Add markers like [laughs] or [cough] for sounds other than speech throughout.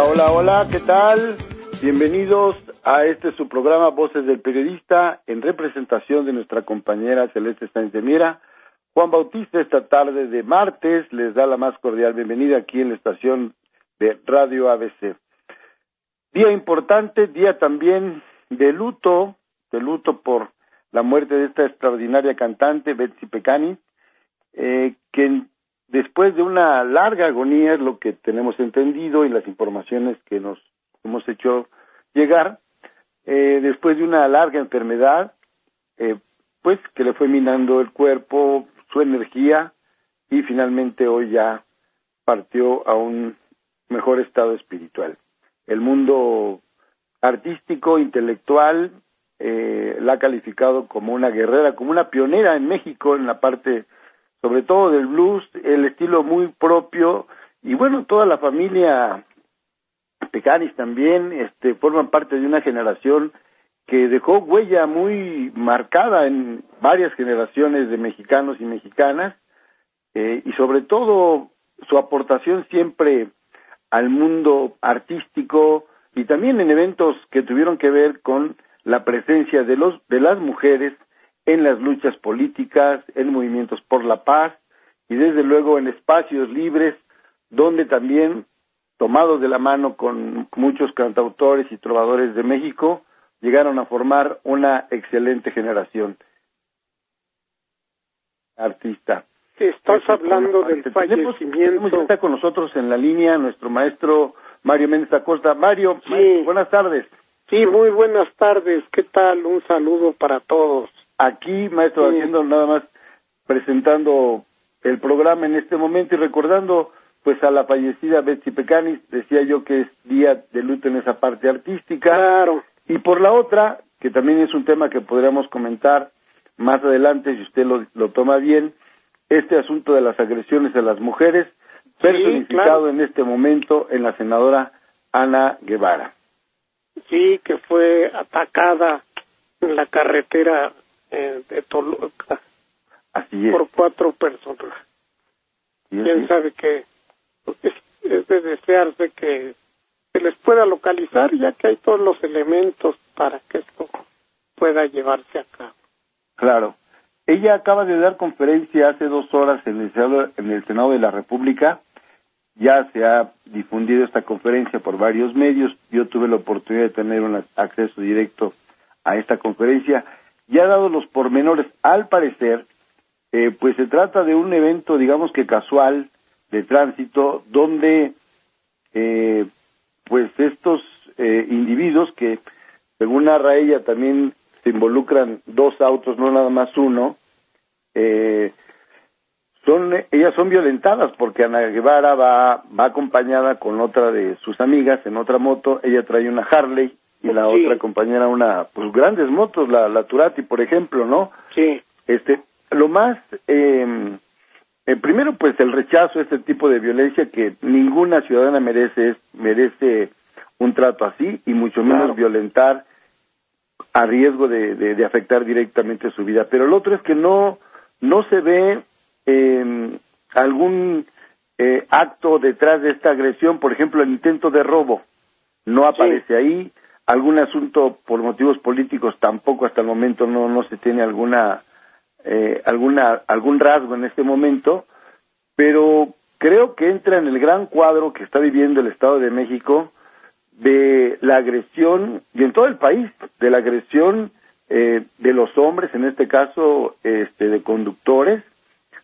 Hola, hola, ¿qué tal? Bienvenidos a este su programa Voces del Periodista en representación de nuestra compañera Celeste Sáenz de Miera. Juan Bautista esta tarde de martes les da la más cordial bienvenida aquí en la estación de Radio ABC. Día importante, día también de luto, de luto por la muerte de esta extraordinaria cantante, Betsy Pecani, eh, después de una larga agonía, es lo que tenemos entendido y las informaciones que nos hemos hecho llegar, eh, después de una larga enfermedad, eh, pues que le fue minando el cuerpo, su energía y finalmente hoy ya partió a un mejor estado espiritual. El mundo artístico, intelectual, eh, la ha calificado como una guerrera, como una pionera en México en la parte, sobre todo del blues, el estilo muy propio y bueno, toda la familia Pecanis también este, forman parte de una generación que dejó huella muy marcada en varias generaciones de mexicanos y mexicanas eh, y sobre todo su aportación siempre al mundo artístico y también en eventos que tuvieron que ver con la presencia de los de las mujeres en las luchas políticas, en movimientos por la paz y desde luego en espacios libres donde también tomados de la mano con muchos cantautores y trovadores de México llegaron a formar una excelente generación artista. Estás hablando del fallecimiento. Está con nosotros en la línea nuestro maestro Mario Méndez Acosta. Mario, sí. buenas tardes. Sí, muy buenas tardes. ¿Qué tal? Un saludo para todos. Aquí, maestro, haciendo nada más presentando el programa en este momento y recordando pues a la fallecida Betsy Pecanis, decía yo que es día de luto en esa parte artística. Claro. Y por la otra, que también es un tema que podríamos comentar más adelante si usted lo, lo toma bien, este asunto de las agresiones a las mujeres, personificado en este momento en la senadora Ana Guevara. Sí, que fue atacada en la carretera eh, de Toluca Así es. por cuatro personas. Quién sí. sabe que es, es de desearse que se les pueda localizar, ya que hay todos los elementos para que esto pueda llevarse a cabo. Claro. Ella acaba de dar conferencia hace dos horas en el, Senado, en el Senado de la República. Ya se ha difundido esta conferencia por varios medios. Yo tuve la oportunidad de tener un acceso directo a esta conferencia. Ya ha dado los pormenores. Al parecer, eh, pues se trata de un evento, digamos que casual, de tránsito, donde eh, pues estos eh, individuos que, según narra ella, también se involucran dos autos, no nada más uno, eh, son ellas son violentadas porque Ana Guevara va, va acompañada con otra de sus amigas en otra moto, ella trae una Harley y la Sí. otra compañera una, pues grandes motos, la, la Turati, por ejemplo, ¿no? Sí, Este, lo más, eh, eh, primero, pues el rechazo a este tipo de violencia que ninguna ciudadana merece, es- merece un trato así y mucho menos Claro. violentar a riesgo de, de, de afectar directamente su vida. Pero el otro es que no, no se ve eh, algún eh, acto detrás de esta agresión, por ejemplo, el intento de robo no aparece ahí, algún asunto por motivos políticos tampoco hasta el momento no, no se tiene alguna eh, alguna algún rasgo en este momento, pero creo que entra en el gran cuadro que está viviendo el Estado de México de la agresión y en todo el país de la agresión eh, de los hombres, en este caso este, de conductores,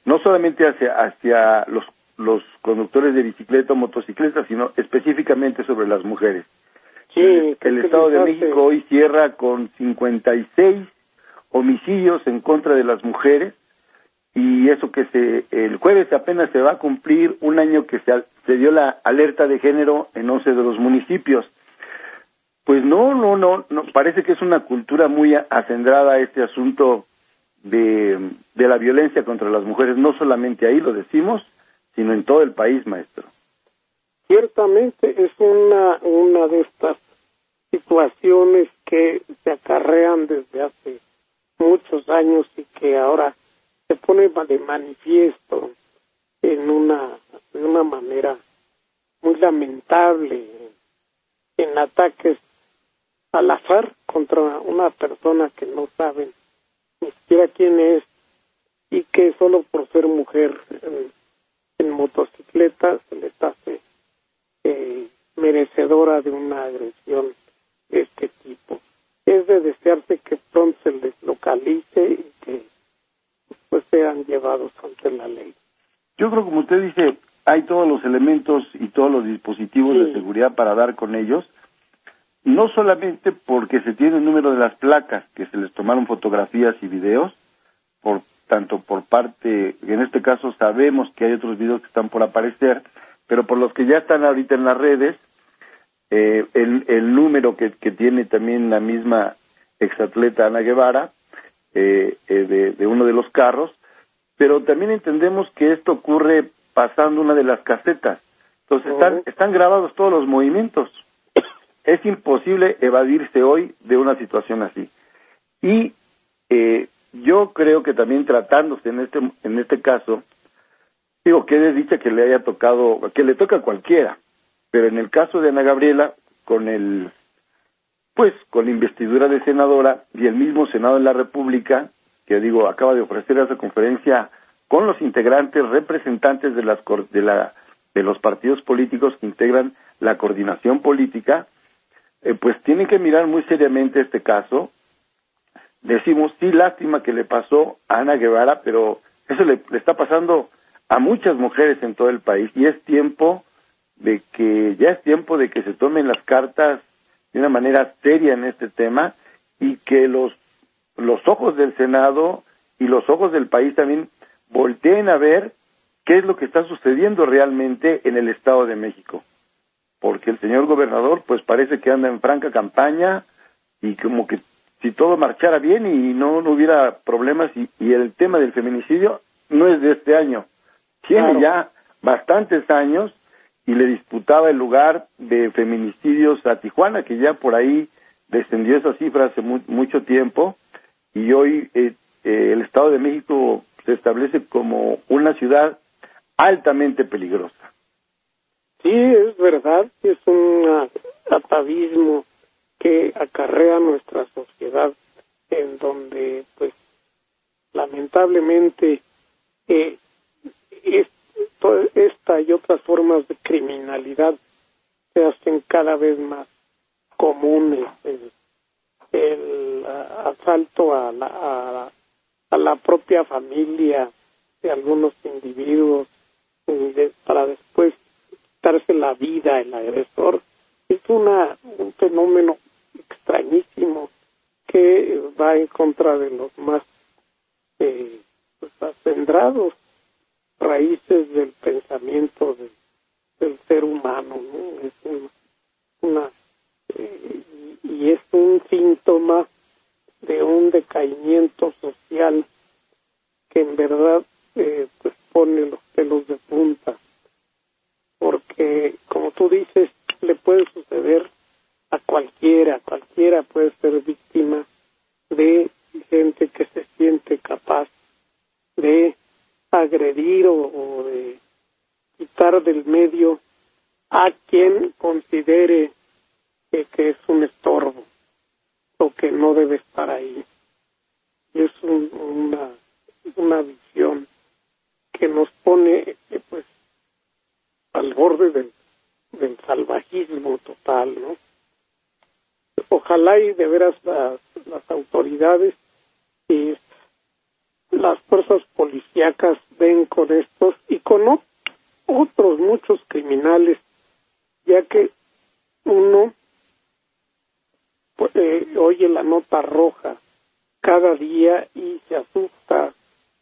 no solamente hacia hacia los los conductores de bicicleta o motocicleta, sino específicamente sobre las mujeres. Sí. El, Estado de México hoy cierra con 56 homicidios en contra de las mujeres y eso que se el jueves apenas se va a cumplir un año que se, dio la alerta de género en 11 de los municipios. Pues no, no, no, no parece que es una cultura muy acendrada este asunto de, de la violencia contra las mujeres, no solamente ahí lo decimos, sino en todo el país, maestro. Ciertamente es una, una de estas situaciones que se acarrean desde hace muchos años y que ahora se pone de manifiesto en una, de una manera muy lamentable en ataques al azar contra una persona que no saben ni siquiera quién es y que solo por ser mujer en, motocicleta se les hace eh, merecedora de una agresión este tipo. Es de desearse que pronto se les localice y que pues sean llevados ante la ley. Yo creo, como usted dice, hay todos los elementos y todos los dispositivos de seguridad para dar con ellos, no solamente porque se tiene el número de las placas, que se les tomaron fotografías y videos, por tanto por parte, en este caso sabemos que hay otros videos que están por aparecer, pero por los que ya están ahorita en las redes, eh, el, el, número que, que, tiene también la misma exatleta Ana Guevara, eh, eh, de, de, uno de los carros, pero también entendemos que esto ocurre pasando una de las casetas. Entonces están, están grabados todos los movimientos. Es imposible evadirse hoy de una situación así. Y eh, yo creo que también tratándose en este, en este caso, digo que es dicha que le haya tocado, que le toca a cualquiera, pero en el caso de Ana Gabriela, con el, pues, con la investidura de senadora y el mismo Senado de la República, que digo, acaba de ofrecer esa conferencia con los integrantes representantes de, las, de, la, de los partidos políticos que integran la coordinación política, eh, pues tienen que mirar muy seriamente este caso. Decimos, sí, lástima que le pasó a Ana Guevara, pero eso le, le está pasando a muchas mujeres en todo el país y es tiempo de que, ya es tiempo de que se tomen las cartas de una manera seria en este tema y que los, los ojos del Senado y los ojos del país también volteen a ver qué es lo que está sucediendo realmente en el Estado de México. Porque el señor gobernador pues parece que anda en franca campaña y como que si todo marchara bien y no, no hubiera problemas y, el tema del feminicidio no es de este año, tiene ya bastantes años y le disputaba el lugar de feminicidios a Tijuana, que ya por ahí descendió esa cifra hace mucho tiempo y hoy eh, eh, el Estado de México se establece como una ciudad altamente peligrosa. Sí, es verdad, es un atavismo que acarrea nuestra sociedad en donde, pues, lamentablemente, eh, esta y otras formas de criminalidad se hacen cada vez más comunes. El, asalto a la, a, a la propia familia de algunos individuos para después darse la vida el agresor es una un fenómeno extrañísimo que va en contra de los más eh, pues, acendrados raíces del pensamiento ser ¿no? es una eh, y es un síntoma de un decaimiento social que en verdad eh, pues pone los pelos de punta porque como tú dices le puede suceder a cualquiera cualquiera puede ser víctima de gente que se siente capaz de agredir o de quitar del medio que es un estorbo o que no debe estar ahí. Y es una, una visión que nos pone eh, pues al borde del, del salvajismo total, ¿no? Ojalá y de veras las, las autoridades y las fuerzas policíacas ven con estos y con otros muchos criminales, ya que uno eh, oye la nota roja cada día y se asusta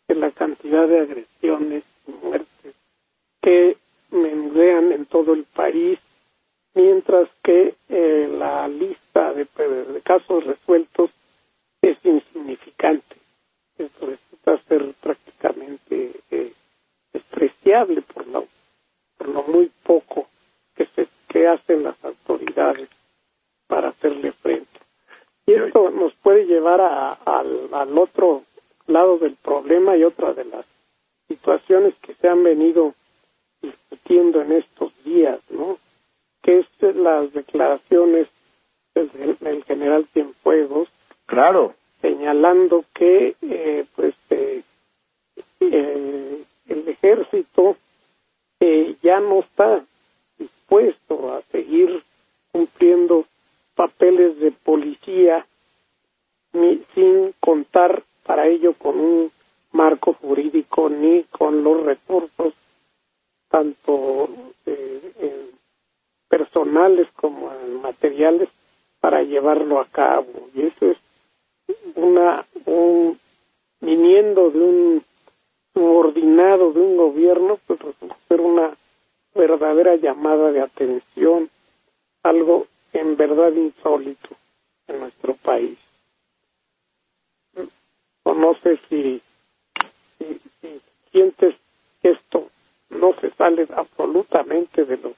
de la cantidad de agresiones y muertes que menudean en todo el país, mientras que eh, la lista de, casos resueltos es insignificante. Esto resulta ser prácticamente eh, despreciable por lo, por lo muy poco que, se, que hacen las autoridades para hacerle frente. Y esto nos puede llevar al otro lado del problema y otra de las situaciones que se han venido discutiendo en estos días, ¿no? Que es las declaraciones del, general Cienfuegos. Claro. Señalando que, eh, pues, eh, eh, el ejército ya no está dispuesto a seguir cumpliendo papeles de policía sin contar para ello con un marco jurídico ni con los recursos tanto eh, personales como materiales para llevarlo a cabo. Y eso es una un viniendo de un subordinado de un gobierno pues resulta una verdadera llamada de atención algo en verdad insólito en nuestro país o no sé si, sientes que esto no se sale absolutamente de los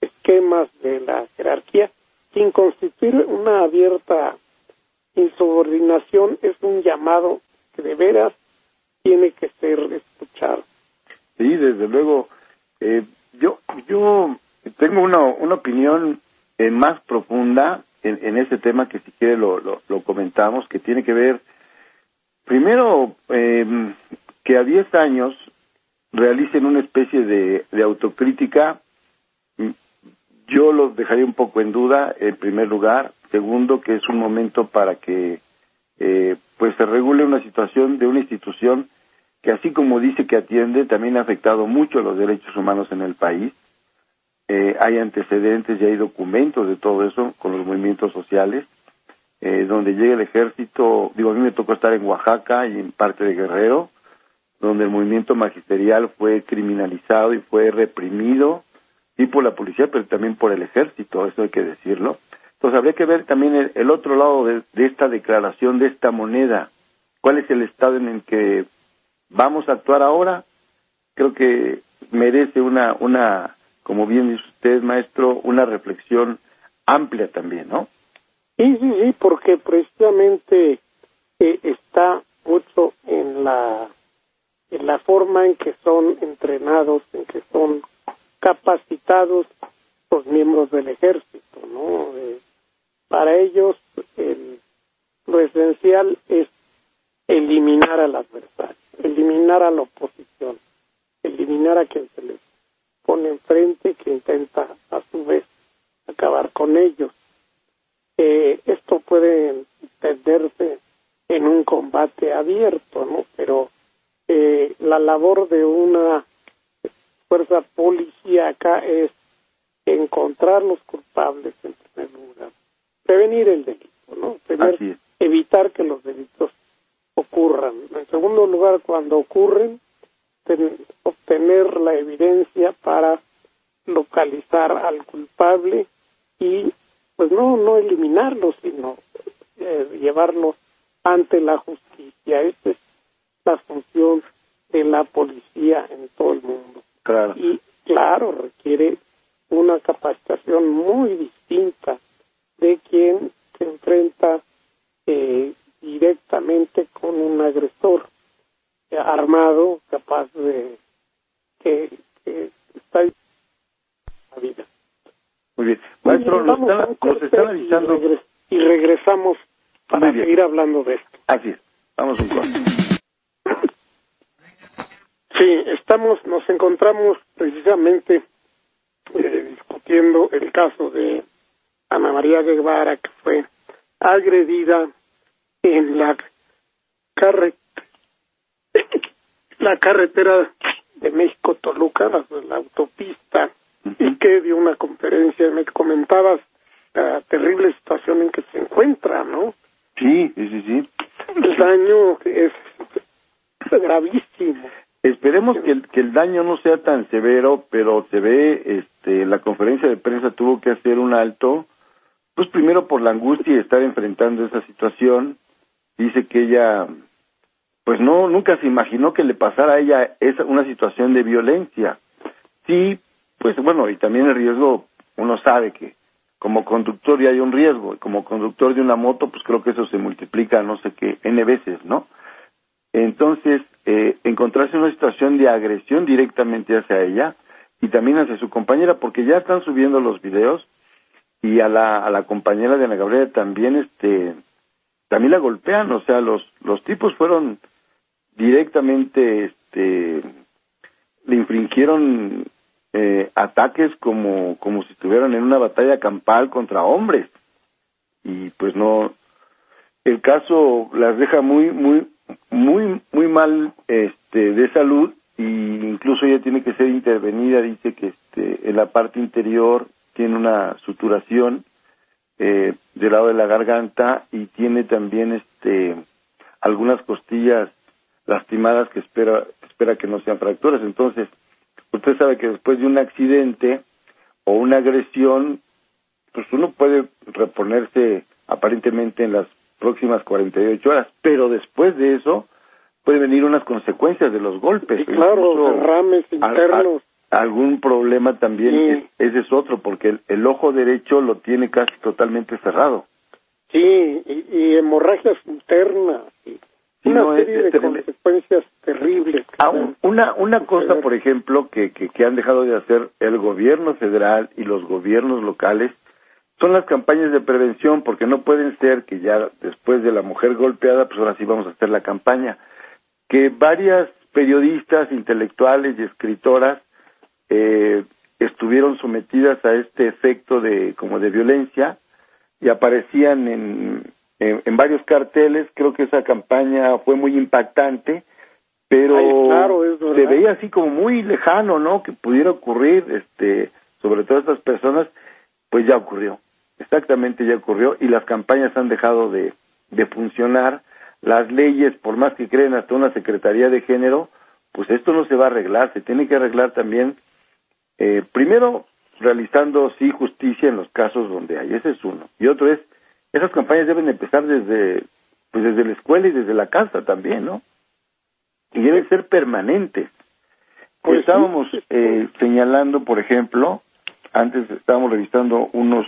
esquemas de la jerarquía sin constituir una abierta insubordinación es un llamado que de veras tiene que ser escuchado. Sí, desde luego. Eh, yo yo tengo una, una opinión eh, más profunda en, en ese tema que si quiere lo, lo, lo comentamos, que tiene que ver Primero, eh, que a 10 años realicen una especie de, autocrítica, yo los dejaría un poco en duda, en primer lugar. Segundo, que es un momento para que eh, pues se regule una situación de una institución que así como dice que atiende, también ha afectado mucho los derechos humanos en el país. Eh, hay antecedentes y hay documentos de todo eso con los movimientos sociales. Eh, donde llega el ejército, digo, a mí me tocó estar en Oaxaca y en parte de Guerrero, donde el movimiento magisterial fue criminalizado y fue reprimido, y por la policía, pero también por el ejército, eso hay que decirlo. Entonces habría que ver también el, otro lado de, esta declaración, de esta moneda, cuál es el estado en el que vamos a actuar ahora. Creo que merece una, una, como bien dice usted, maestro, una reflexión amplia también, ¿no? Sí, sí, sí, porque precisamente eh, está mucho en la en la forma en que son entrenados, en que son capacitados los miembros del ejército, ¿no? Eh, para ellos el, lo esencial es eliminar al adversario, eliminar a la oposición, eliminar a quien se les pone enfrente, que intenta a su vez acabar con ellos eh, esto puede entenderse en un combate abierto, ¿no? Pero eh, la labor de una fuerza policíaca es encontrar los culpables en primer lugar, prevenir el delito, ¿no? evitar que los delitos ocurran. En segundo lugar, cuando ocurren, obtener la evidencia para localizar al culpable y pues no no eliminarlos sino eh, llevarlos ante la justicia esa es la función de la policía en todo el mundo claro. y claro requiere una capacitación muy distinta de quien se enfrenta eh, directamente con un agresor armado capaz de que, que está la vida muy bien. Maestro, nos, están, avisando. Y, regresamos para seguir hablando de esto. Así es. Vamos un corte. Sí, estamos, nos encontramos precisamente eh, discutiendo el caso de Ana María Guevara, que fue agredida en la, la carretera de México-Toluca, la autopista y que dio una conferencia, me comentabas la terrible situación en que se encuentra, ¿no? Sí, sí, sí. El daño es gravísimo. Esperemos que el, que el daño no sea tan severo, pero se ve, este, la conferencia de prensa tuvo que hacer un alto, pues primero por la angustia de estar enfrentando esa situación. Dice que ella, pues no, nunca se imaginó que le pasara a ella esa, una situación de violencia. Sí, pues bueno, y también el riesgo, uno sabe que como conductor ya hay un riesgo, y como conductor de una moto, pues creo que eso se multiplica no sé qué, n veces, ¿no? Entonces, eh, encontrarse en una situación de agresión directamente hacia ella y también hacia su compañera, porque ya están subiendo los videos y a la, a la compañera de Ana Gabriela también, este, también la golpean, o sea, los, los tipos fueron directamente, este, le infringieron eh, ataques como, como si estuvieran en una batalla campal contra hombres. Y pues no, el caso las deja muy, muy, muy, muy mal, este, de salud y incluso ella tiene que ser intervenida, dice que este, en la parte interior tiene una suturación eh, del lado de la garganta y tiene también este algunas costillas lastimadas que espera espera que no sean fracturas. Entonces usted sabe que después de un accidente o una agresión pues uno puede reponerse aparentemente en las próximas 48 horas pero después de eso puede venir unas consecuencias de los golpes. Claro derrames internos algún problema también, ese es otro, porque el, ojo derecho lo tiene casi totalmente cerrado. Sí, y, hemorragias internas, y una serie de consecuencias terribles. Ah, una, una cosa, por ejemplo, que, que, que han dejado de hacer el gobierno federal y los gobiernos locales, son las campañas de prevención, porque no pueden ser que ya después de la mujer golpeada, pues ahora sí vamos a hacer la campaña. Que varias periodistas, intelectuales y escritoras eh, estuvieron sometidas a este efecto de como de violencia y aparecían en, en, varios carteles. Creo que esa campaña fue muy impactante, pero se veía así como muy lejano, ¿no? Que pudiera ocurrir, este, sobre todo estas personas, pues ya ocurrió. Exactamente ya ocurrió y las campañas han dejado de, de funcionar. Las leyes, por más que creen hasta una Secretaría de Género, pues esto no se va a arreglar, se tiene que arreglar también eh, primero, realizando sí justicia en los casos donde hay, ese es uno. Y otro es, esas campañas deben empezar desde, pues desde la escuela y desde la casa también, ¿no? Y deben ser permanentes. Pues estábamos eh, señalando, por ejemplo, antes estábamos revisando unos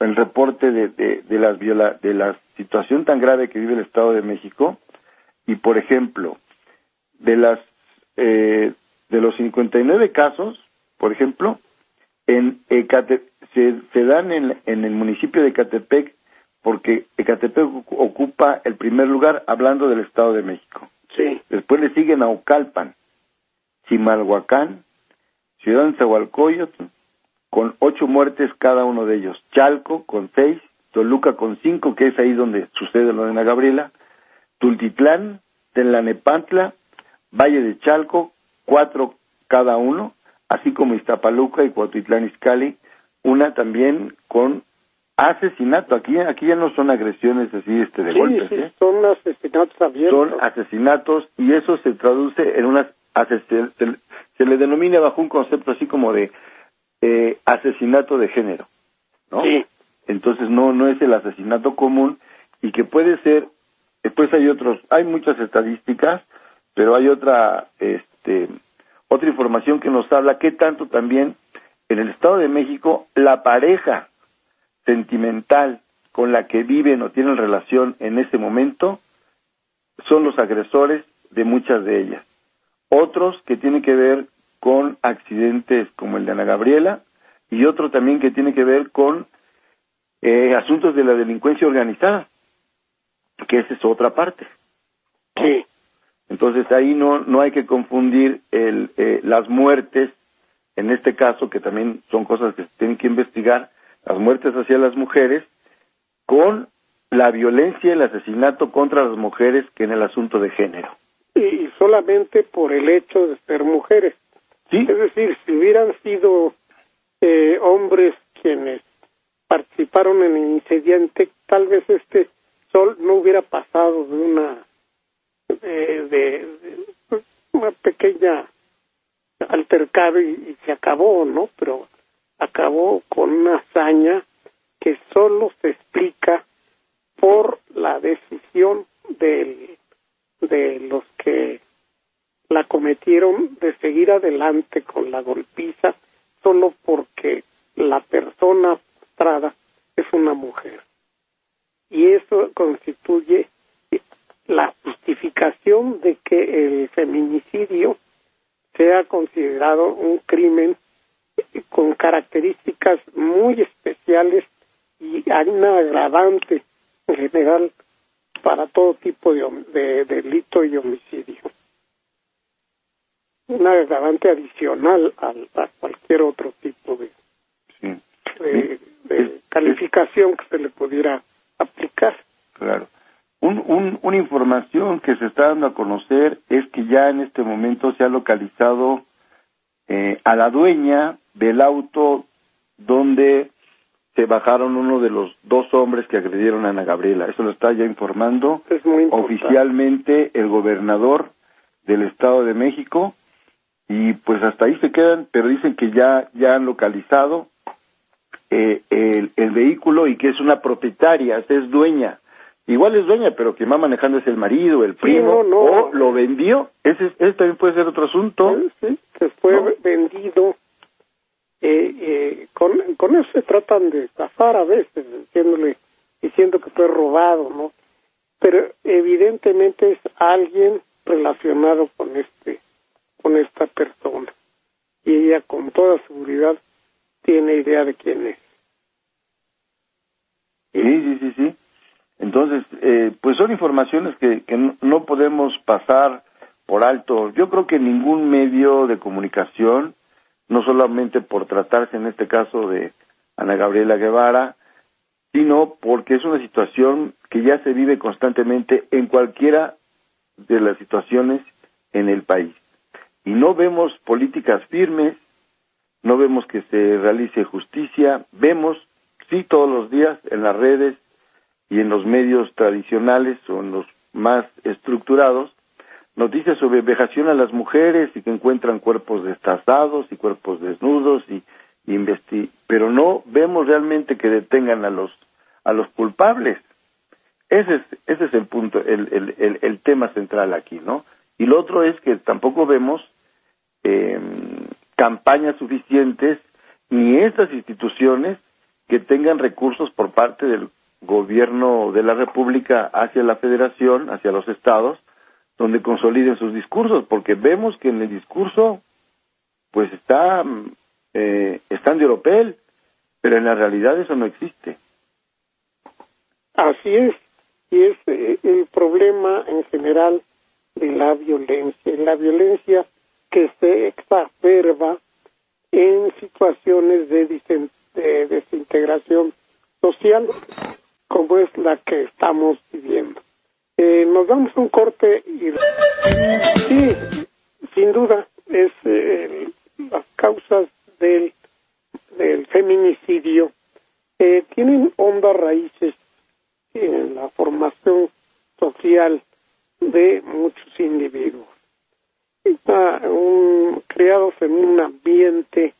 el reporte de, de, las viola, de la situación tan grave que vive el Estado de México y por ejemplo de las eh, de los 59 casos por ejemplo, en se, se, dan en, en, el municipio de Ecatepec porque Ecatepec ocupa el primer lugar hablando del Estado de México. Sí. Después le siguen Aucalpan, Chimalhuacán, Ciudad Zahualcoyotl, con ocho muertes cada uno de ellos. Chalco con seis, Toluca con cinco, que es ahí donde sucede lo de Ana Gabriela, Tultitlán, Tenlanepantla, Valle de Chalco, cuatro cada uno, así como Iztapaluca y Cuautitlán Izcalli, una también con asesinato. Aquí, aquí ya no son agresiones así este de golpes. ¿eh? son asesinatos abiertos. Son asesinatos y eso se traduce en unas se, se, le denomina bajo un concepto así como de eh, asesinato de género, ¿no? Sí. Entonces no no es el asesinato común y que puede ser después hay otros hay muchas estadísticas pero hay otra este otra información que nos habla que tanto también en el Estado de México la pareja sentimental con la que viven o tienen relación en ese momento son los agresores de muchas de ellas. Otros que tienen que ver con accidentes como el de Ana Gabriela y otro también que tiene que ver con eh, asuntos de la delincuencia organizada, que esa es otra parte. Sí. Entonces ahí no, no hay que confundir el, eh, las muertes, en este caso, que también son cosas que se tienen que investigar, las muertes hacia las mujeres, con la violencia y el asesinato contra las mujeres que en el asunto de género. Y solamente por el hecho de ser mujeres. ¿Sí? Es decir, si hubieran sido eh, hombres quienes participaron en el incidente, tal vez este sol no hubiera pasado de una de, una pequeña altercado y, se acabó, ¿no? Pero acabó con una hazaña que solo se explica por la decisión de los que la cometieron de seguir adelante con la golpiza solo porque la persona frustrada es una mujer. Y eso constituye la justificación de que el feminicidio sea considerado un crimen con características muy especiales y hay una agravante en general para todo tipo de, delito y homicidio. Una agravante adicional a cualquier otro tipo de, de, calificación que se le pudiera aplicar. Claro. Un, una información que se está dando a conocer es que ya en este momento se ha localizado eh, a la dueña del auto donde se bajaron uno de los dos hombres que agredieron a Ana Gabriela. Eso lo está ya informando oficialmente el gobernador del Estado de México y pues hasta ahí se quedan, pero dicen que ya ya han localizado eh, el, el, vehículo y que es una propietaria, es dueña. Igual es dueña, pero quien va manejando es el marido, el primo, o lo vendió. Ese, ese, también puede ser otro asunto. Sí, que fue vendido. Eh, eh, con, con eso se tratan de estafar a veces, diciéndole, diciendo que fue robado, ¿no? Pero evidentemente es alguien relacionado con este, con esta persona. Y ella con toda seguridad tiene idea de quién es. Sí, sí, sí, sí. Entonces, eh, pues son informaciones que, que no, podemos pasar por alto. Yo creo que ningún medio de comunicación, no solamente por tratarse en este caso de Ana Gabriela Guevara, sino porque es una situación que ya se vive constantemente en cualquiera de las situaciones en el país. Y no vemos políticas firmes, no vemos que se realice justicia, vemos, sí, todos los días en las redes y en los medios tradicionales o en los más estructurados, noticias sobre vejación a las mujeres y que encuentran cuerpos destazados y cuerpos desnudos y, investi pero no vemos realmente que detengan a los a los culpables. Ese es, ese es el punto, el, el, el, tema central aquí, ¿no? Y lo otro es que tampoco vemos eh, campañas suficientes ni estas instituciones que tengan recursos por parte del gobierno de la República hacia la Federación, hacia los estados, donde consoliden sus discursos, porque vemos que en el discurso pues está eh, están de oropel, pero en la realidad eso no existe. Así es, y es eh, el problema en general de la violencia, la violencia que se exacerba en situaciones de, desintegración social como es la que estamos viviendo. Eh, nos damos un corte y sí, sin duda es eh, las causas del, feminicidio eh, tienen hondas raíces en la formación social de muchos individuos un, creados en un ambiente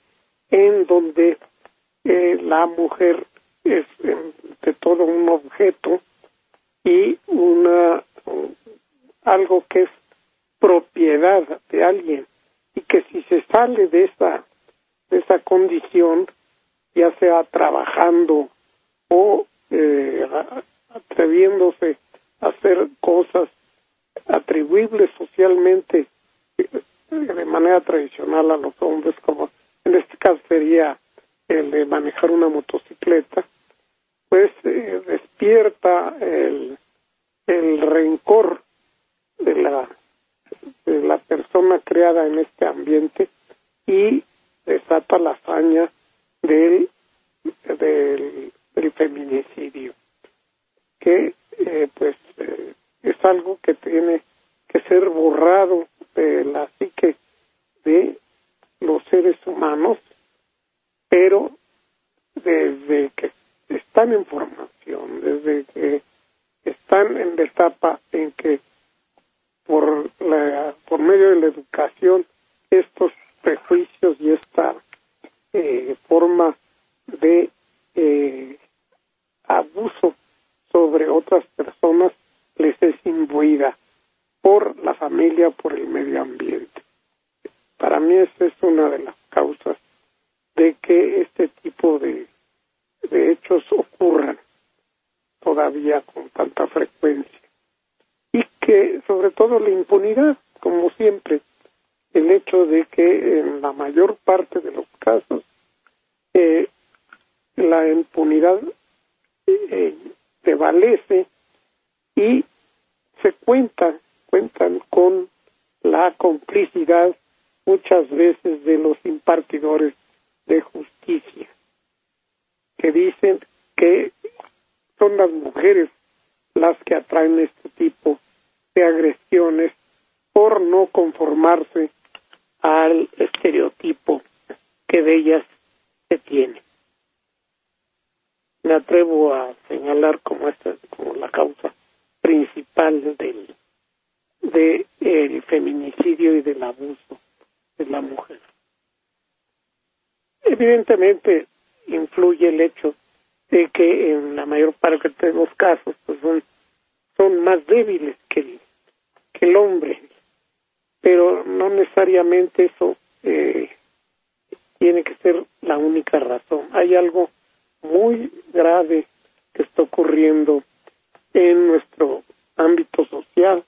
en donde eh, la mujer es de todo un objeto y una algo que es propiedad de alguien. Y que si se sale de esa de esa condición ya sea trabajando o eh, atreviéndose a hacer cosas atribuibles socialmente de manera tradicional a los hombres, como en este caso sería el de manejar una motocicleta, pues eh, despierta el, el rencor de la, de la persona creada en este ambiente y desata la hazaña del, del, feminicidio, que eh, pues eh, es algo que tiene que ser borrado de la psique de los seres humanos, pero desde que están en formación, desde que están en la etapa en que por, la, por medio de la educación estos prejuicios y esta eh, forma de eh, abuso sobre otras personas les es imbuida por la familia, por el medio ambiente. Para mí esa es una de las causas de que este tipo de, de hechos ocurran todavía con tanta frecuencia. Y que sobre todo la impunidad, como siempre, el hecho de que en la mayor parte de los casos eh, la impunidad eh, prevalece y se cuenta, cuentan con la complicidad muchas veces de los impartidores de justicia, que dicen que son las mujeres las que atraen este tipo de agresiones por no conformarse al estereotipo que de ellas se tiene. Me atrevo a señalar como esta como la causa principal del de el feminicidio y del abuso de la mujer. Evidentemente influye el hecho de que en la mayor parte de los casos pues son, son más débiles que el, que el hombre, pero no necesariamente eso eh, tiene que ser la única razón. Hay algo muy grave que está ocurriendo en nuestro ámbito social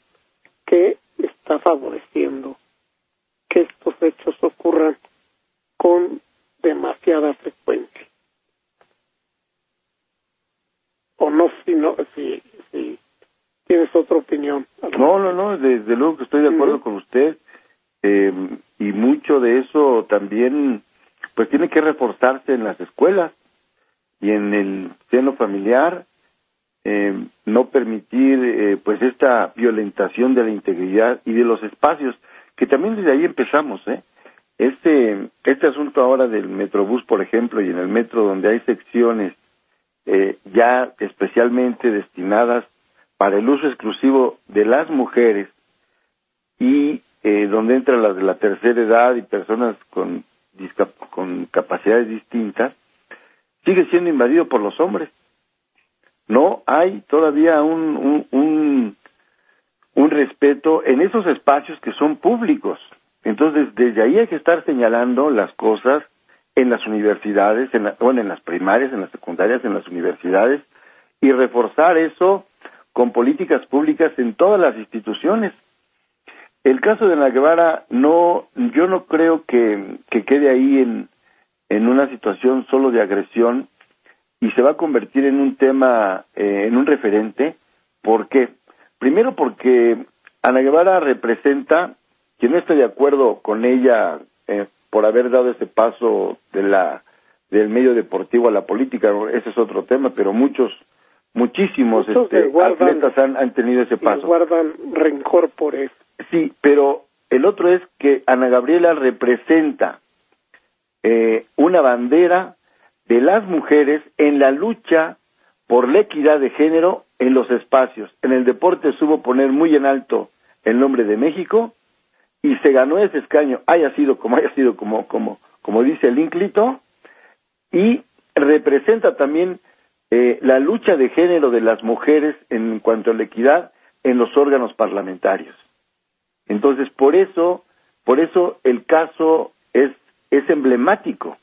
que está favoreciendo que estos hechos ocurran con demasiada frecuencia. O no, si, no, si, si tienes otra opinión. No, no, no, desde luego que estoy de acuerdo con usted. Eh, y mucho de eso también, pues tiene que reforzarse en las escuelas y en el seno familiar eh, no permitir eh, pues esta violentación de la integridad y de los espacios que también desde ahí empezamos eh este este asunto ahora del metrobús por ejemplo y en el metro donde hay secciones eh, ya especialmente destinadas para el uso exclusivo de las mujeres y eh, donde entran las de la tercera edad y personas con capacidades distintas sigue siendo invadido por los hombres no hay todavía un, un, un, respeto en esos espacios que son públicos. Entonces, desde ahí hay que estar señalando las cosas en las universidades, en bueno, en las primarias, en las secundarias, en las universidades, y reforzar eso con políticas públicas en todas las instituciones. El caso de la Guevara, no, yo no creo que, que quede ahí en, en una situación solo de agresión, y se va a convertir en un tema, eh, en un referente. ¿Por qué? Primero porque Ana Guevara representa, quien no esté de acuerdo con ella eh, por haber dado ese paso de la del medio deportivo a la política, ese es otro tema, pero muchos, muchísimos este, atletas han, han, tenido ese paso. guardan rencor por eso. Sí, pero el otro es que Ana Gabriela representa eh, una bandera de las mujeres en la lucha por la equidad de género en los espacios. En el deporte supo poner muy en alto el nombre de México y se ganó ese escaño, haya sido como haya sido, como, como, como dice el ínclito, y representa también eh, la lucha de género de las mujeres en cuanto a la equidad en los órganos parlamentarios. Entonces, por eso, por eso el caso es, es emblemático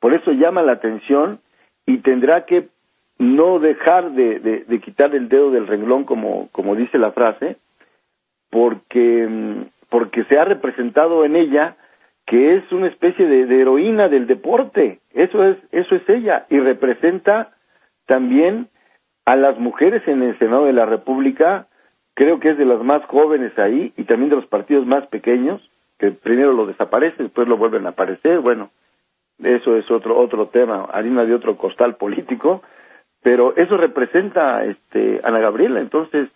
por eso llama la atención y tendrá que no dejar de, de, quitar el dedo del renglón, como, como dice la frase, porque, porque se ha representado en ella que es una especie de, heroína del deporte. Eso es, eso es ella. Y representa también a las mujeres en el Senado de la República, creo que es de las más jóvenes ahí, y también de los partidos más pequeños, que primero lo desaparecen, después lo vuelven a aparecer. Bueno, eso es otro otro tema, harina de otro costal político, pero eso representa este Ana Gabriela, entonces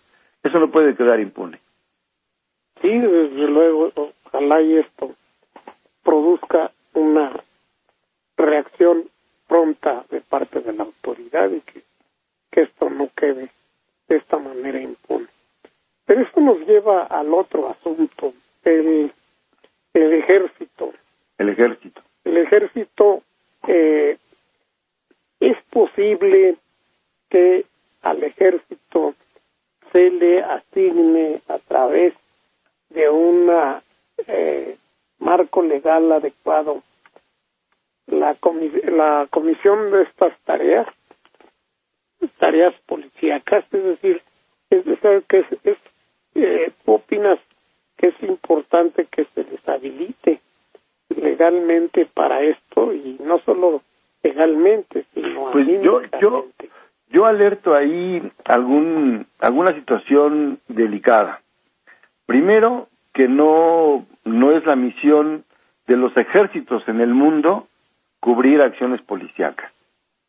eso no puede quedar impune. Sí, desde luego, ojalá y esto produzca una reacción pronta de parte de la autoridad y que, que esto no quede de esta manera impune. Pero esto nos lleva al otro asunto, el, el ejército. El ejército el ejército eh, es posible que al ejército se le asigne a través de un eh, marco legal adecuado. La, la comisión de estas tareas tareas policíacas es decir es decir que es, eh, opinas que es importante que se les habilite legalmente para esto y no solo legalmente sino pues yo yo yo alerto ahí algún, alguna situación delicada. Primero, que no, no es la misión de los ejércitos en el mundo cubrir acciones policíacas.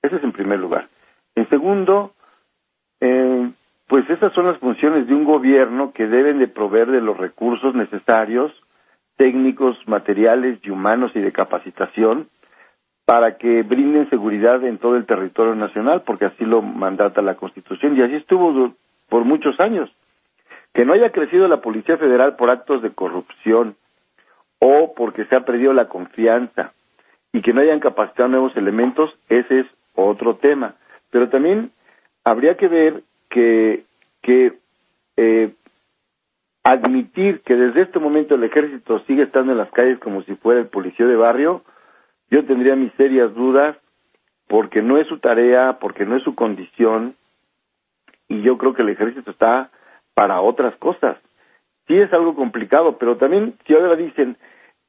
Ese es en primer lugar. En segundo, eh, pues esas son las funciones de un gobierno que deben de proveer de los recursos necesarios, técnicos, materiales y humanos y de capacitación para que brinden seguridad en todo el territorio nacional, porque así lo mandata la Constitución y así estuvo por muchos años. Que no haya crecido la Policía Federal por actos de corrupción o porque se ha perdido la confianza y que no hayan capacitado nuevos elementos, ese es otro tema. Pero también habría que ver que, que eh, admitir que desde este momento el ejército sigue estando en las calles como si fuera el policía de barrio, yo tendría mis serias dudas porque no es su tarea, porque no es su condición y yo creo que el ejército está para otras cosas. Sí es algo complicado, pero también si ahora dicen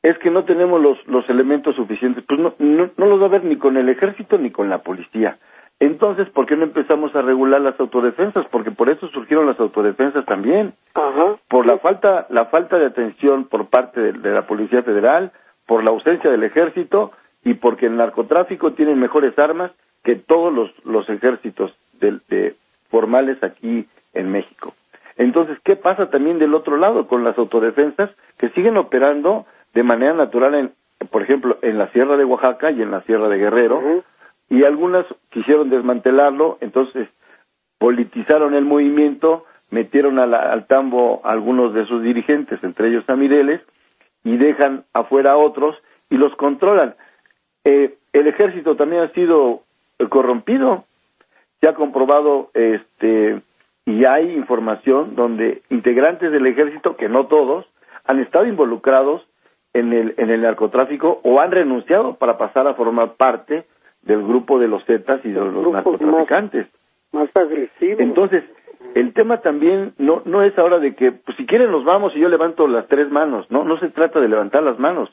es que no tenemos los, los elementos suficientes, pues no, no, no los va a ver ni con el ejército ni con la policía. Entonces, ¿por qué no empezamos a regular las autodefensas? Porque por eso surgieron las autodefensas también. Por la falta, la falta de atención por parte de, la Policía Federal, por la ausencia del ejército y porque el narcotráfico tiene mejores armas que todos los, los ejércitos de, formales aquí en México. Entonces, ¿qué pasa también del otro lado con las autodefensas que siguen operando de manera natural, en, por ejemplo, en la Sierra de Oaxaca y en la Sierra de Guerrero? y algunas quisieron desmantelarlo, entonces politizaron el movimiento, metieron al tambo a algunos de sus dirigentes, entre ellos a Mireles, y dejan afuera a otros y los controlan. Eh, el ejército también ha sido corrompido, se ha comprobado este y hay información donde integrantes del ejército, que no todos, han estado involucrados en el, en el narcotráfico o han renunciado para pasar a formar parte del grupo de los Zetas y de los narcotraficantes. Más, agresivos. Entonces, el tema también no, no es ahora de que, pues si quieren nos vamos y yo levanto las tres manos, no, no se trata de levantar las manos,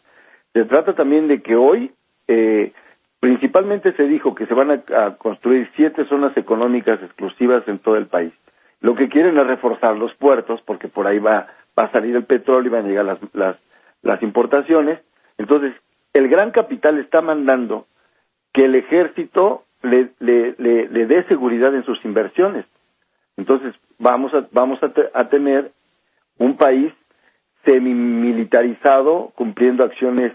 se trata también de que hoy, eh, principalmente se dijo que se van a, construir siete zonas económicas exclusivas en todo el país. Lo que quieren es reforzar los puertos, porque por ahí va, va a salir el petróleo y van a llegar las, las, las importaciones. Entonces, el gran capital está mandando que el ejército le, le, le, dé seguridad en sus inversiones. Entonces, vamos a, vamos a, tener un país semimilitarizado cumpliendo acciones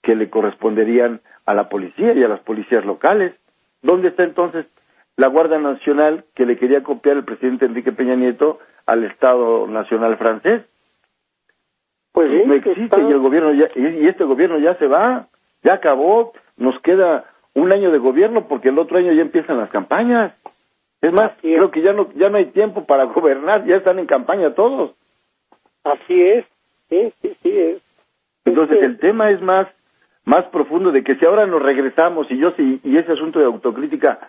que le corresponderían a la policía y a las policías locales. ¿Dónde está entonces la Guardia Nacional que le quería copiar el presidente Enrique Peña Nieto al Estado Nacional francés? Pues no existe y el gobierno ya, y este gobierno ya se va, ya acabó, nos queda un año de gobierno porque el otro año ya empiezan las campañas. Es más, creo que ya no ya no hay tiempo para [laughs] gobernar, ya están en campaña todos. Así es, sí, sí, sí es. Entonces el tema es más más profundo de que si ahora nos regresamos y yo sí y ese asunto de autocrítica,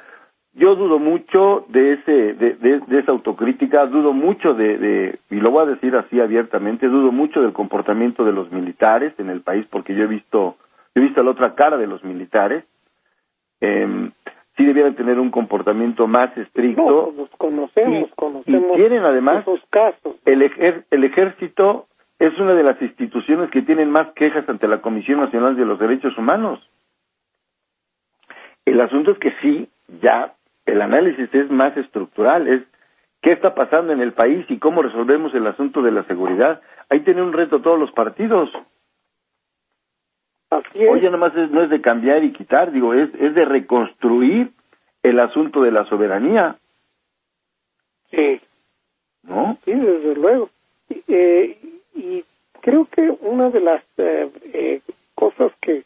yo dudo mucho de ese de, de, esa autocrítica, dudo mucho de, de y lo voy a decir así abiertamente, dudo mucho del comportamiento de los militares en el país porque yo he visto he visto la otra cara de los militares eh, sí debieran tener un comportamiento más estricto. los conocemos, y, conocemos y tienen además esos casos. El, el ejército es una de las instituciones que tienen más quejas ante la Comisión Nacional de los Derechos Humanos. El asunto es que sí, ya el análisis es más estructural, es qué está pasando en el país y cómo resolvemos el asunto de la seguridad. Ahí tienen un reto todos los partidos. Oye, nomás no es de cambiar y quitar, digo, es, es de reconstruir el asunto de la soberanía. Sí. ¿No? Sí, desde luego. Eh, y creo que una de las eh, eh, cosas que,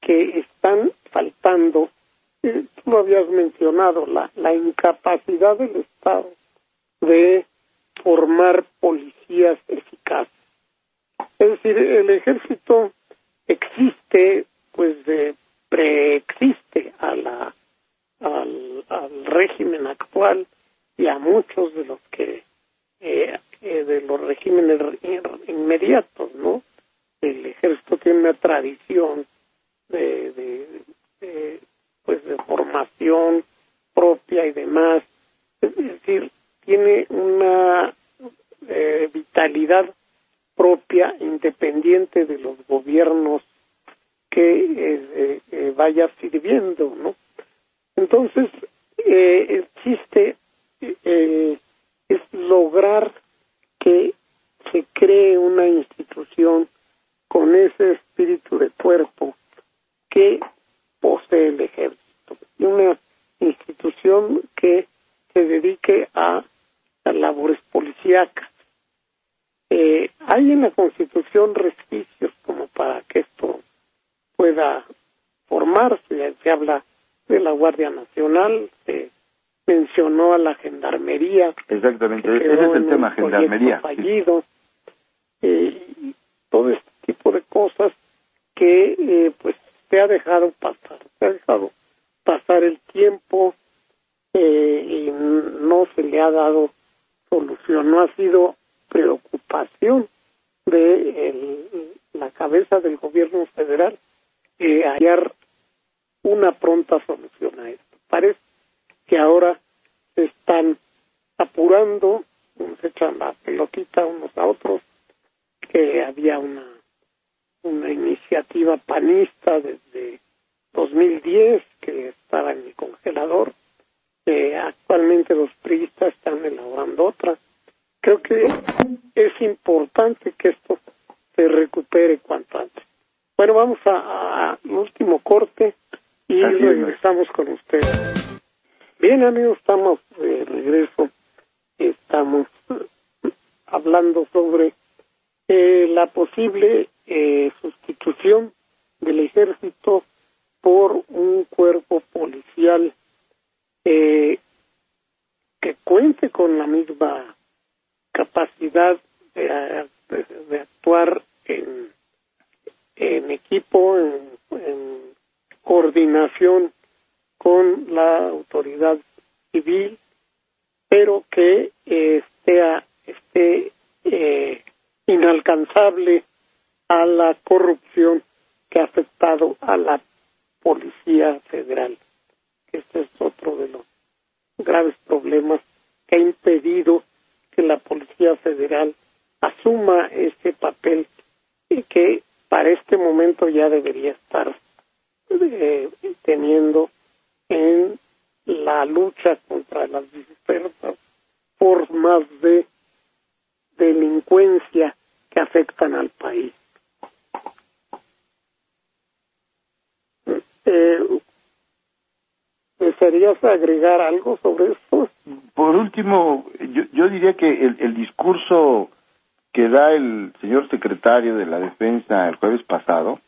que están faltando, tú lo habías mencionado, la, la incapacidad del Estado de formar policías eficaces. Es decir, el ejército existe, pues preexiste a la, al, al, régimen actual y a muchos de los que eh, eh, de los regímenes inmediatos, ¿no? El ejército tiene una tradición de, de, de pues de propia y demás. Es decir, tiene una eh, vitalidad propia, independiente de los gobiernos que eh, eh, vaya sirviendo, ¿no? Entonces, el es lograr que se cree una institución con ese espíritu de cuerpo que posee el ejército. Una institución que se dedique a, labores policíacas. Eh, hay en la Constitución resquicios como para que esto pueda formarse. Se habla de la Guardia Nacional, se mencionó a la Exactamente, ese es el tema, Gendarmería. Fallido, eh, todo este tipo de cosas que eh, pues se ha dejado pasar, se ha dejado pasar el tiempo eh, y no se le ha dado solución, no ha sido preocupación de la cabeza del gobierno federal eh, hallar una pronta solución a esto. Parece que ahora se están apurando, se echan la pelotita unos a otros, que había una una iniciativa panista desde 2010 que estaba en el congelador. actualmente los priistas están elaborando otra. Creo que es importante que esto se recupere cuanto antes. Bueno, vamos a, último corte y regresamos con ustedes. Bien, amigos, estamos de regreso. Estamos [laughs] hablando sobre eh, la posible eh, sustitución del ejército por un cuerpo policial eh, que cuente con la misma capacidad de, actuar en, en equipo, en, coordinación con la autoridad civil, pero que esté, esté eh, inalcanzable a la corrupción que ha afectado a la Policía Federal. Este es otro de los graves problemas que ha impedido que la Policía Federal asuma ese papel y que para este momento ya debería estar eh, teniendo en la lucha contra las diversas formas de delincuencia que afectan al país. Eh, ¿Desearías agregar algo sobre esto? Por último, yo, diría que el, discurso que da el señor secretario de la Defensa el jueves pasado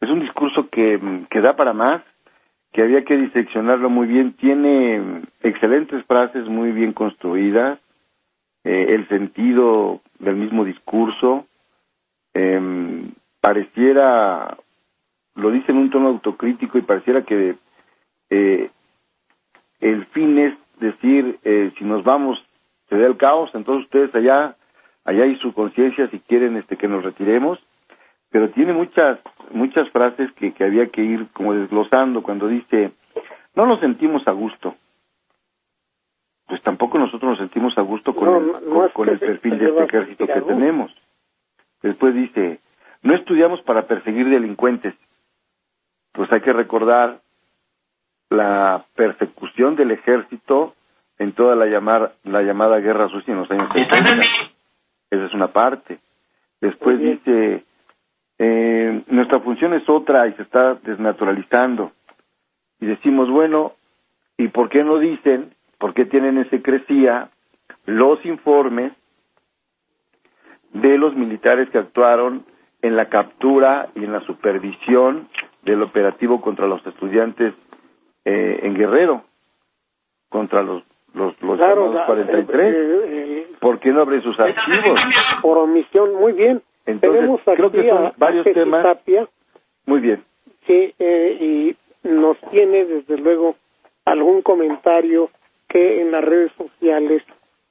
es un discurso que, que da para más, que había que diseccionarlo muy bien, tiene excelentes frases muy bien construidas, eh, el sentido del mismo discurso, em, pareciera lo dice en un tono autocrítico y pareciera que eh, el fin es decir, eh, si nos vamos, se da el caos, entonces ustedes allá, allá hay su conciencia si quieren este que nos retiremos, pero tiene muchas, muchas frases que, que había que ir como desglosando cuando dice, no nos sentimos a gusto. Pues tampoco nosotros nos sentimos a gusto con el, con, el perfil de este ejército que tenemos. Después dice, no estudiamos para perseguir delincuentes, pues hay que recordar la persecución del ejército en toda la, llamar, la llamada guerra sucia en los años 70. Esa es una parte. Después dice, eh, nuestra función es otra y se está desnaturalizando. Y decimos, bueno, ¿y por qué no dicen, por qué tienen ese secrecía los informes de los militares que actuaron en la captura y en la supervisión del operativo contra los estudiantes eh, en Guerrero, contra los los, los 43. ¿Por qué no abre sus archivos? Por omisión, muy bien. Entonces, Tenemos creo que son varios temas. muy bien. Sí, eh, y nos tiene desde luego algún comentario que en las redes sociales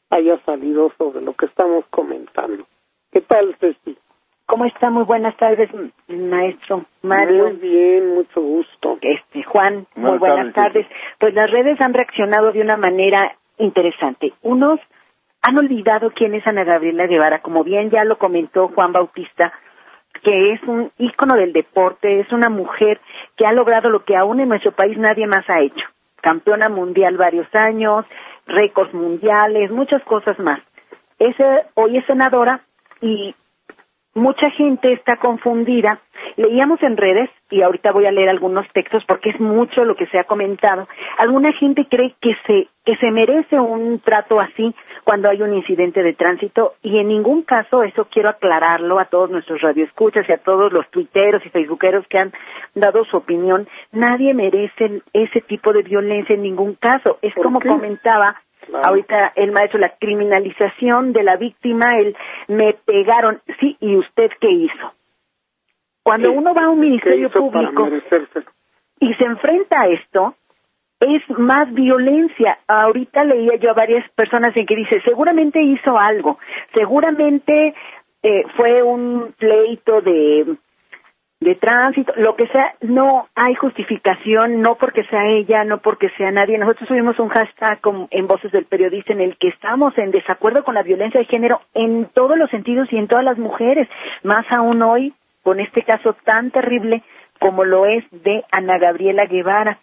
haya salido sobre lo que estamos comentando. ¿Qué tal, Ceci? ¿Cómo está? Muy buenas tardes, maestro Mario. Muy bien, mucho gusto. Este, Juan, muy buenas tardes. Pues las redes han reaccionado de una manera interesante. Unos han olvidado quién es Ana Gabriela Guevara, como bien ya lo comentó Juan Bautista, que es un ícono del deporte, es una mujer que ha logrado lo que aún en nuestro país nadie más ha hecho. Campeona mundial varios años, récords mundiales, muchas cosas más. Ese, hoy es senadora y mucha gente está confundida. Leíamos en redes, y ahorita voy a leer algunos textos porque es mucho lo que se ha comentado. Alguna gente cree que se, que se merece un trato así cuando hay un incidente de tránsito y en ningún caso, eso quiero aclararlo a todos nuestros radioescuchas y a todos los tuiteros y facebookeros que han dado su opinión, nadie merece ese tipo de violencia en ningún caso. Es como comentaba Ahorita el maestro, la criminalización de la víctima, el me pegaron, sí, ¿y usted qué hizo? Cuando uno va a un ministerio público y se enfrenta a esto, es más violencia. Ahorita leía yo a varias personas en que dice, seguramente hizo algo, seguramente eh, fue un pleito de de tránsito, lo que sea, no hay justificación, no porque sea ella, no porque sea nadie. Nosotros subimos un hashtag en Voces del Periodista en el que estamos en desacuerdo con la violencia de género en todos los sentidos y en todas las mujeres, más aún hoy con este caso tan terrible como lo es de Ana Gabriela Guevara.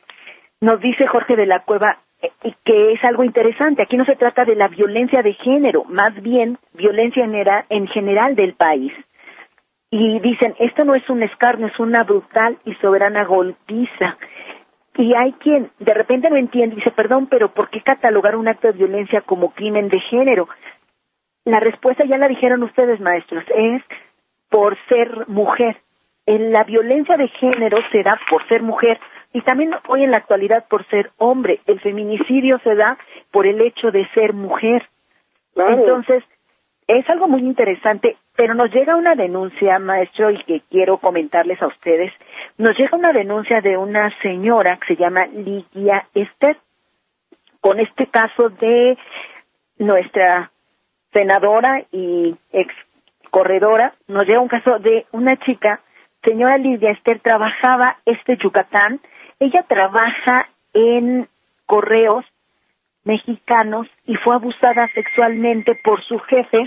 Nos dice Jorge de la Cueva eh, que es algo interesante. Aquí no se trata de la violencia de género, más bien violencia en general del país y dicen, esto no es un escarnio, es una brutal y soberana golpiza. Y hay quien de repente no entiende y dice, perdón, pero ¿por qué catalogar un acto de violencia como crimen de género? La respuesta ya la dijeron ustedes, maestros, es por ser mujer. En la violencia de género se da por ser mujer y también hoy en la actualidad por ser hombre. El feminicidio se da por el hecho de ser mujer. Entonces, es algo muy interesante, pero nos llega una denuncia, maestro, y que quiero comentarles a ustedes. Nos llega una denuncia de una señora que se llama Ligia Esther, con este caso de nuestra senadora y ex corredora. Nos llega un caso de una chica, señora Lidia Esther, trabajaba este Yucatán. Ella trabaja en correos mexicanos y fue abusada sexualmente por su jefe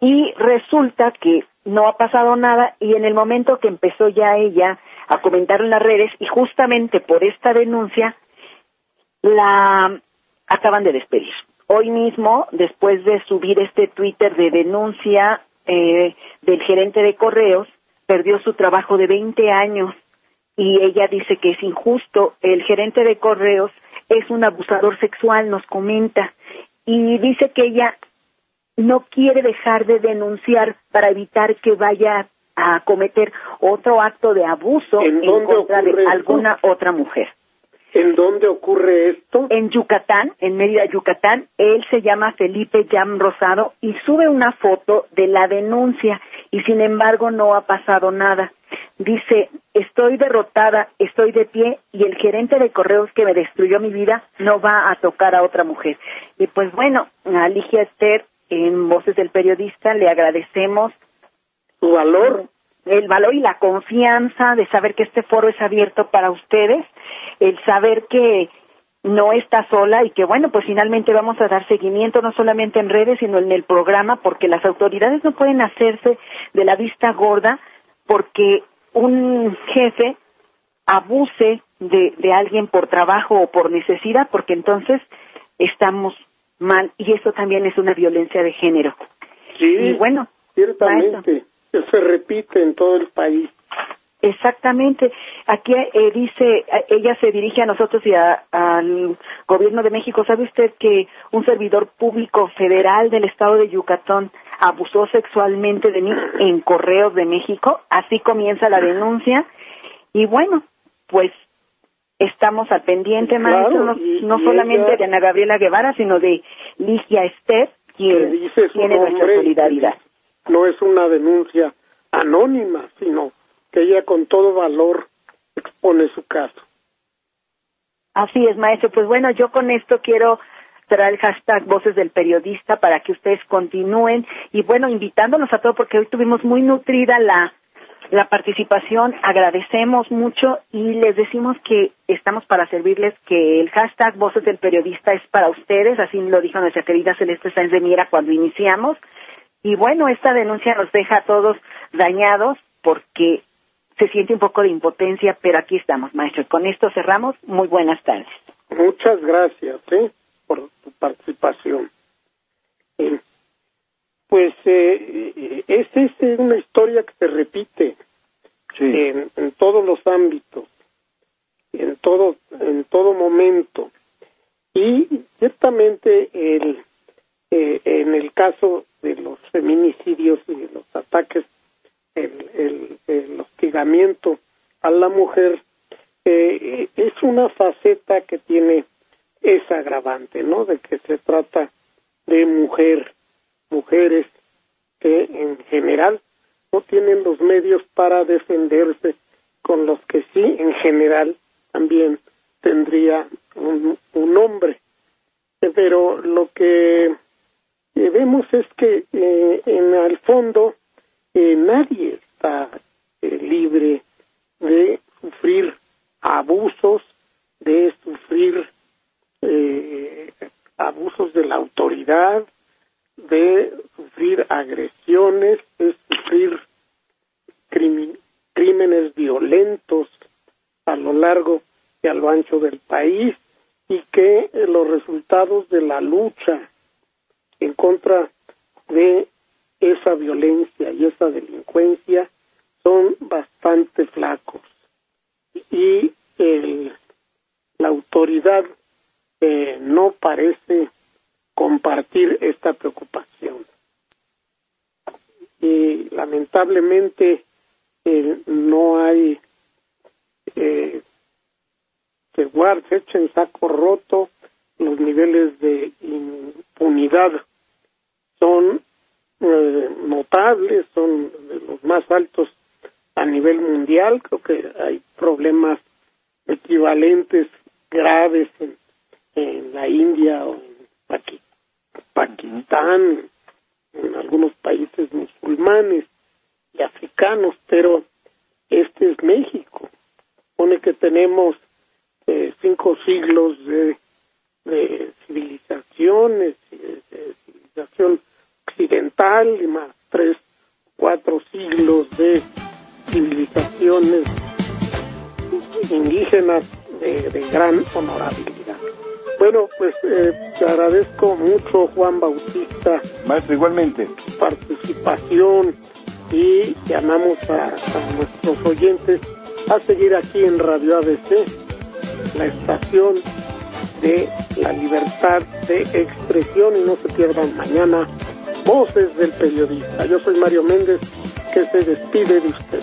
y resulta que no ha pasado nada y en el momento que empezó ya ella a comentar en las redes y justamente por esta denuncia la acaban de despedir. Hoy mismo, después de subir este Twitter de denuncia eh, del gerente de correos, perdió su trabajo de 20 años y ella dice que es injusto. El gerente de correos es un abusador sexual, nos comenta, y dice que ella no quiere dejar de denunciar para evitar que vaya a cometer otro acto de abuso en, contra de alguna otra mujer. ¿En dónde ocurre esto? En Yucatán, en Mérida, Yucatán. Él se llama Felipe Jam Rosado y sube una foto de la denuncia y sin embargo no ha pasado nada. Dice, estoy derrotada, estoy de pie y el gerente de correos que me destruyó mi vida no va a tocar a otra mujer. Y pues bueno, a Ligia Esther, en Voces del Periodista, le agradecemos su valor, el valor y la confianza de saber que este foro es abierto para ustedes, el saber que no está sola y que bueno, pues finalmente vamos a dar seguimiento no solamente en redes, sino en el programa, porque las autoridades no pueden hacerse de la vista gorda porque un jefe abuse de, de alguien por trabajo o por necesidad, porque entonces estamos mal y eso también es una violencia de género. Sí, y bueno, ciertamente, se repite en todo el país. Exactamente. Aquí eh, dice, ella se dirige a nosotros y al gobierno de México. ¿Sabe usted que un servidor público federal del estado de Yucatán abusó sexualmente de mí en Correos de México? Así comienza la denuncia. Y bueno, pues estamos al pendiente, maestro, no, solamente de Ana Gabriela Guevara, sino de Ligia Esther, quien tiene nuestra solidaridad. No es una denuncia anónima, sino que ella con todo valor expone su caso. Así es, maestro. Pues bueno, yo con esto quiero estará el hashtag Voces del Periodista para que ustedes continúen y bueno, invitándonos a todos porque hoy tuvimos muy nutrida la la participación, agradecemos mucho y les decimos que estamos para servirles, que el hashtag Voces del Periodista es para ustedes, así lo dijo nuestra querida Celeste Sáenz de Miera cuando iniciamos. Y bueno, esta denuncia nos deja a todos dañados porque se siente un poco de impotencia, pero aquí estamos, maestro. Con esto cerramos. Muy buenas tardes. Muchas gracias ¿eh? por tu participación. Pues eh, es, es una historia que se repite en, en, todos los ámbitos, en todo, en todo momento. Y ciertamente el, eh, en el caso de los feminicidios y de los ataques, el, el, hostigamiento a la mujer, eh, es una faceta que tiene esa agravante, ¿no? De que se trata de mujer mujeres que en general no tienen los medios para defenderse, con los que sí en general también tendría un, hombre. Pero lo que eh, vemos es que eh, en el fondo eh, nadie está libre de sufrir abusos, de sufrir abusos de la autoridad, de sufrir agresiones, de sufrir crímenes violentos a lo largo y a lo ancho del país y que los resultados de la lucha en contra de esa violencia y esa delincuencia son bastante flacos. Y la autoridad eh, no parece compartir esta preocupación. Y lamentablemente eh, no hay, eh, se guarda, se echa en saco roto, Maestro, igualmente. Participación y llamamos a, nuestros oyentes a seguir aquí en Radio ABC, la estación de la libertad de expresión y no se pierdan mañana Voces del Periodista. Yo soy Mario Méndez, que se despide de usted.